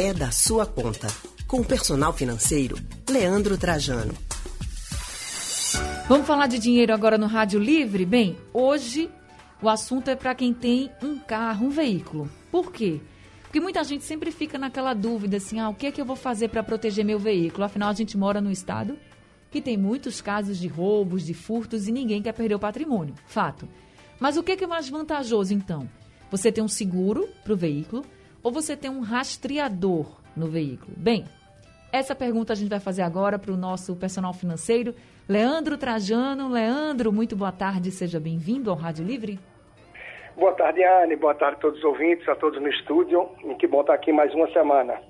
é da sua conta. Com o personal financeiro, Leandro Trajano. Vamos falar de dinheiro agora no Rádio Livre? Bem, hoje o assunto é para quem tem um carro, um veículo. Por quê? Porque muita gente sempre fica naquela dúvida assim: ah, o que é que eu vou fazer para proteger meu veículo? Afinal, a gente mora num estado que tem muitos casos de roubos, de furtos e ninguém quer perder o patrimônio. Fato. Mas o que é mais vantajoso então? Você tem um seguro para o veículo ou você tem um rastreador no veículo? Bem, essa pergunta a gente vai fazer agora para o nosso personal financeiro, Leandro Trajano. Leandro, muito boa tarde, seja bem-vindo ao Rádio Livre. Boa tarde, Anne. Boa tarde a todos os ouvintes, a todos no estúdio. E que bom estar aqui mais uma semana.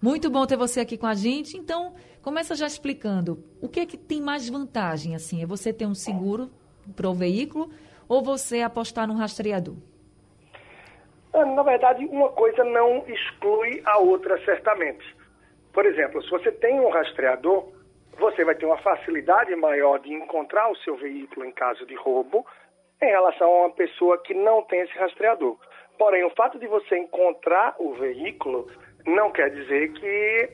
Muito bom ter você aqui com a gente. Então, começa já explicando o que é que tem mais vantagem, assim? É você ter um seguro para o veículo ou você apostar no rastreador? Ah, na verdade, uma coisa não exclui a outra, certamente. Por exemplo, se você tem um rastreador, você vai ter uma facilidade maior de encontrar o seu veículo em caso de roubo em relação a uma pessoa que não tem esse rastreador. Porém, o fato de você encontrar o veículo não quer dizer que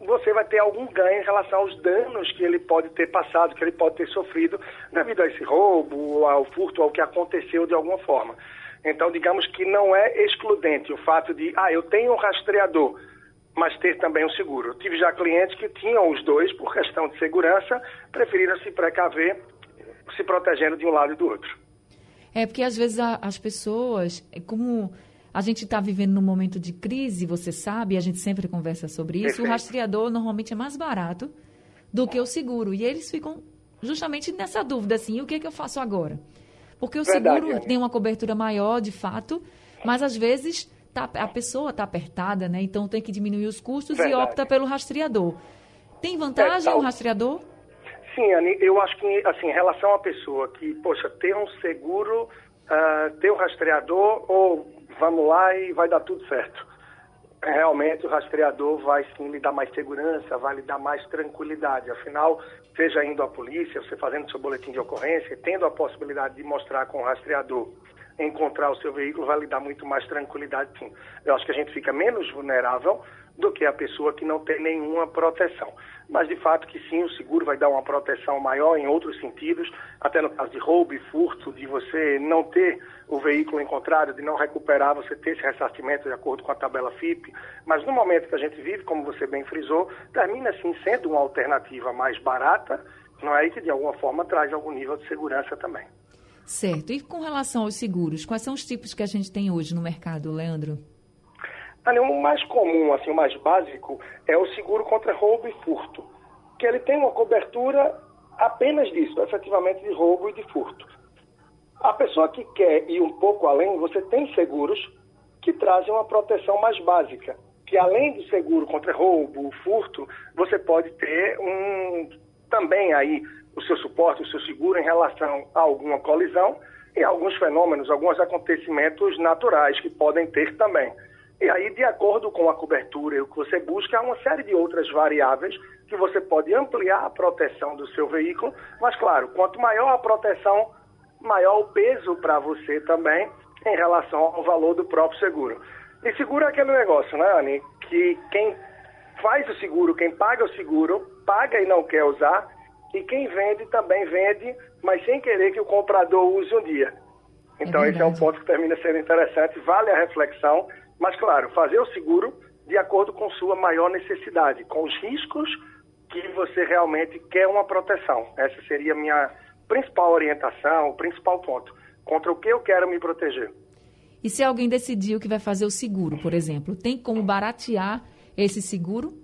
você vai ter algum ganho em relação aos danos que ele pode ter passado, que ele pode ter sofrido devido a esse roubo, ao furto, ao que aconteceu de alguma forma. Então, digamos que não é excludente o fato de, ah, eu tenho um rastreador, mas ter também um seguro. Eu tive já clientes que tinham os dois, por questão de segurança, preferiram se precaver, se protegendo de um lado e do outro. É porque às vezes a, as pessoas, é como a gente está vivendo num momento de crise, você sabe, a gente sempre conversa sobre isso. Perfeito. O rastreador normalmente é mais barato do que o seguro. E eles ficam justamente nessa dúvida, assim, o que, é que eu faço agora? Porque o Verdade, seguro tem uma cobertura maior, de fato, mas às vezes tá, a pessoa está apertada, né? Então tem que diminuir os custos Verdade. e opta pelo rastreador. Tem vantagem é, o rastreador? Sim, Anny, eu acho que, assim, em relação à pessoa que, poxa, ter um seguro, uh, ter um rastreador ou vamos lá e vai dar tudo certo. Realmente o rastreador vai sim lhe dar mais segurança, vai lhe dar mais tranquilidade. Afinal, seja indo à polícia, você fazendo seu boletim de ocorrência, tendo a possibilidade de mostrar com o rastreador encontrar o seu veículo, vai lhe dar muito mais tranquilidade sim. Eu acho que a gente fica menos vulnerável do que a pessoa que não tem nenhuma proteção. Mas de fato que sim, o seguro vai dar uma proteção maior em outros sentidos, até no caso de roubo e furto, de você não ter o veículo encontrado, de não recuperar, você ter esse ressarcimento de acordo com a tabela FIP. Mas no momento que a gente vive, como você bem frisou, termina sim sendo uma alternativa mais barata, não é? E que de alguma forma traz algum nível de segurança também. Certo. E com relação aos seguros, quais são os tipos que a gente tem hoje no mercado, Leandro? o mais comum, assim, o mais básico, é o seguro contra roubo e furto, que ele tem uma cobertura apenas disso, efetivamente de roubo e de furto. A pessoa que quer ir um pouco além, você tem seguros que trazem uma proteção mais básica, que além do seguro contra roubo, furto, você pode ter um também aí o seu suporte, o seu seguro em relação a alguma colisão e alguns fenômenos, alguns acontecimentos naturais que podem ter também. E aí, de acordo com a cobertura e o que você busca, há uma série de outras variáveis que você pode ampliar a proteção do seu veículo, mas claro, quanto maior a proteção, maior o peso para você também em relação ao valor do próprio seguro. E seguro é aquele negócio, né, Anny? Que quem faz o seguro, quem paga o seguro, paga e não quer usar, e quem vende também vende, mas sem querer que o comprador use um dia. Então, é esse é um ponto que termina sendo interessante, vale a reflexão mas, claro, fazer o seguro de acordo com sua maior necessidade, com os riscos que você realmente quer uma proteção. Essa seria a minha principal orientação, o principal ponto. Contra o que eu quero me proteger. E se alguém decidiu que vai fazer o seguro, por exemplo, tem como baratear esse seguro?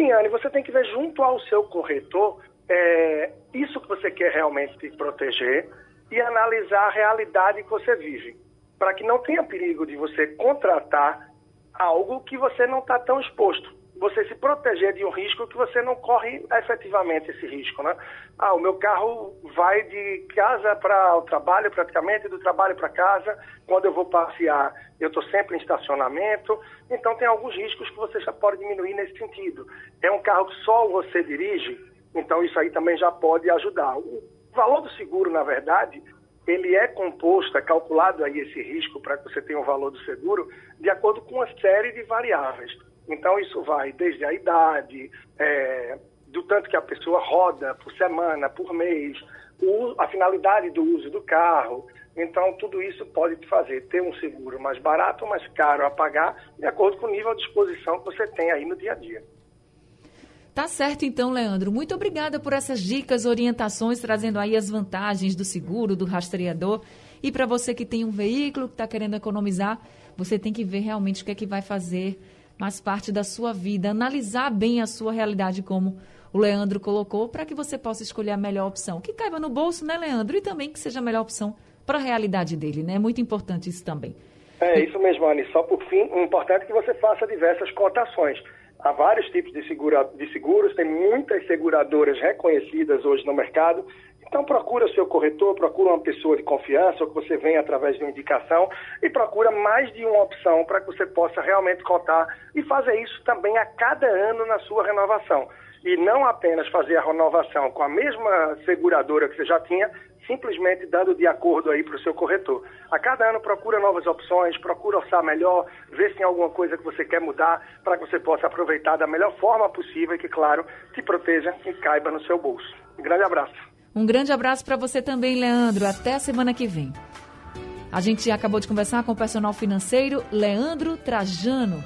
Sim, Anne, você tem que ver junto ao seu corretor é, isso que você quer realmente te proteger e analisar a realidade que você vive para que não tenha perigo de você contratar algo que você não está tão exposto. Você se proteger de um risco que você não corre efetivamente esse risco, né? Ah, o meu carro vai de casa para o trabalho praticamente, do trabalho para casa. Quando eu vou passear, eu estou sempre em estacionamento. Então tem alguns riscos que você já pode diminuir nesse sentido. É um carro que só você dirige, então isso aí também já pode ajudar. O valor do seguro, na verdade, ele é composto, é calculado aí esse risco para que você tenha o valor do seguro de acordo com uma série de variáveis. Então, isso vai desde a idade, é, do tanto que a pessoa roda por semana, por mês, o, a finalidade do uso do carro. Então, tudo isso pode te fazer ter um seguro mais barato ou mais caro a pagar, de acordo com o nível de exposição que você tem aí no dia a dia. Tá certo então, Leandro. Muito obrigada por essas dicas, orientações, trazendo aí as vantagens do seguro, do rastreador. E para você que tem um veículo, que está querendo economizar, você tem que ver realmente o que é que vai fazer mais parte da sua vida, analisar bem a sua realidade, como o Leandro colocou, para que você possa escolher a melhor opção. Que caiba no bolso, né, Leandro? E também que seja a melhor opção para a realidade dele, né? É muito importante isso também. É isso mesmo, Anne. Só por fim, o importante é que você faça diversas cotações. Há vários tipos de, segura, de seguros, tem muitas seguradoras reconhecidas hoje no mercado. Então procura o seu corretor, procura uma pessoa de confiança, ou que você venha através de uma indicação, e procura mais de uma opção para que você possa realmente cotar e fazer isso também a cada ano na sua renovação. E não apenas fazer a renovação com a mesma seguradora que você já tinha, simplesmente dando de acordo aí para o seu corretor. A cada ano procura novas opções, procura orçar melhor, ver se tem alguma coisa que você quer mudar para que você possa aproveitar da melhor forma possível e que, claro, te proteja e caiba no seu bolso. Um grande abraço. Um grande abraço para você também, Leandro. Até a semana que vem. A gente acabou de conversar com o personal financeiro Leandro Trajano.